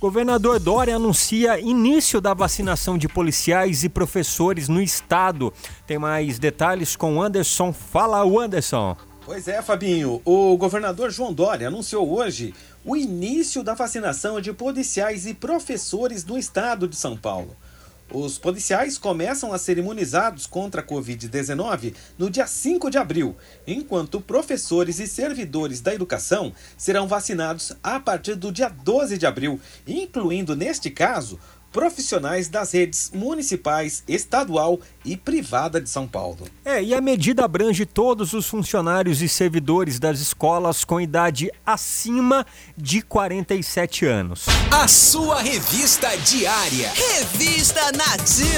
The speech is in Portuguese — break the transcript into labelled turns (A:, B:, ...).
A: Governador Dória anuncia início da vacinação de policiais e professores no estado. Tem mais detalhes com Anderson. Fala, Anderson.
B: Pois é, Fabinho. O governador João Dória anunciou hoje o início da vacinação de policiais e professores no estado de São Paulo. Os policiais começam a ser imunizados contra a Covid-19 no dia 5 de abril, enquanto professores e servidores da educação serão vacinados a partir do dia 12 de abril, incluindo, neste caso, profissionais das redes municipais, estadual e privada de São Paulo.
A: É, e a medida abrange todos os funcionários e servidores das escolas com idade acima de 47 anos.
C: A sua revista diária. Revista Nativa.